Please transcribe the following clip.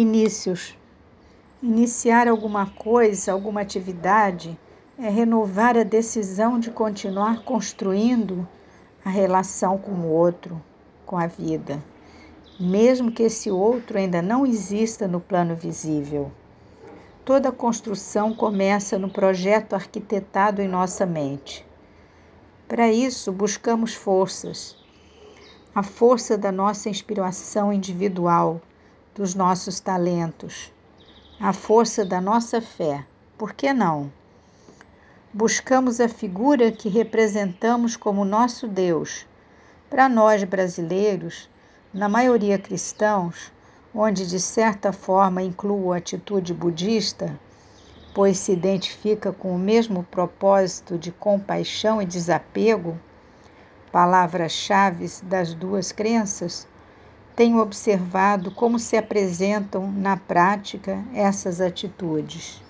Inícios. Iniciar alguma coisa, alguma atividade, é renovar a decisão de continuar construindo a relação com o outro, com a vida, mesmo que esse outro ainda não exista no plano visível. Toda construção começa no projeto arquitetado em nossa mente. Para isso, buscamos forças. A força da nossa inspiração individual, dos nossos talentos, a força da nossa fé. Por que não? Buscamos a figura que representamos como nosso Deus. Para nós brasileiros, na maioria cristãos, onde de certa forma incluo a atitude budista, pois se identifica com o mesmo propósito de compaixão e desapego, palavras-chave das duas crenças, tenho observado como se apresentam na prática essas atitudes.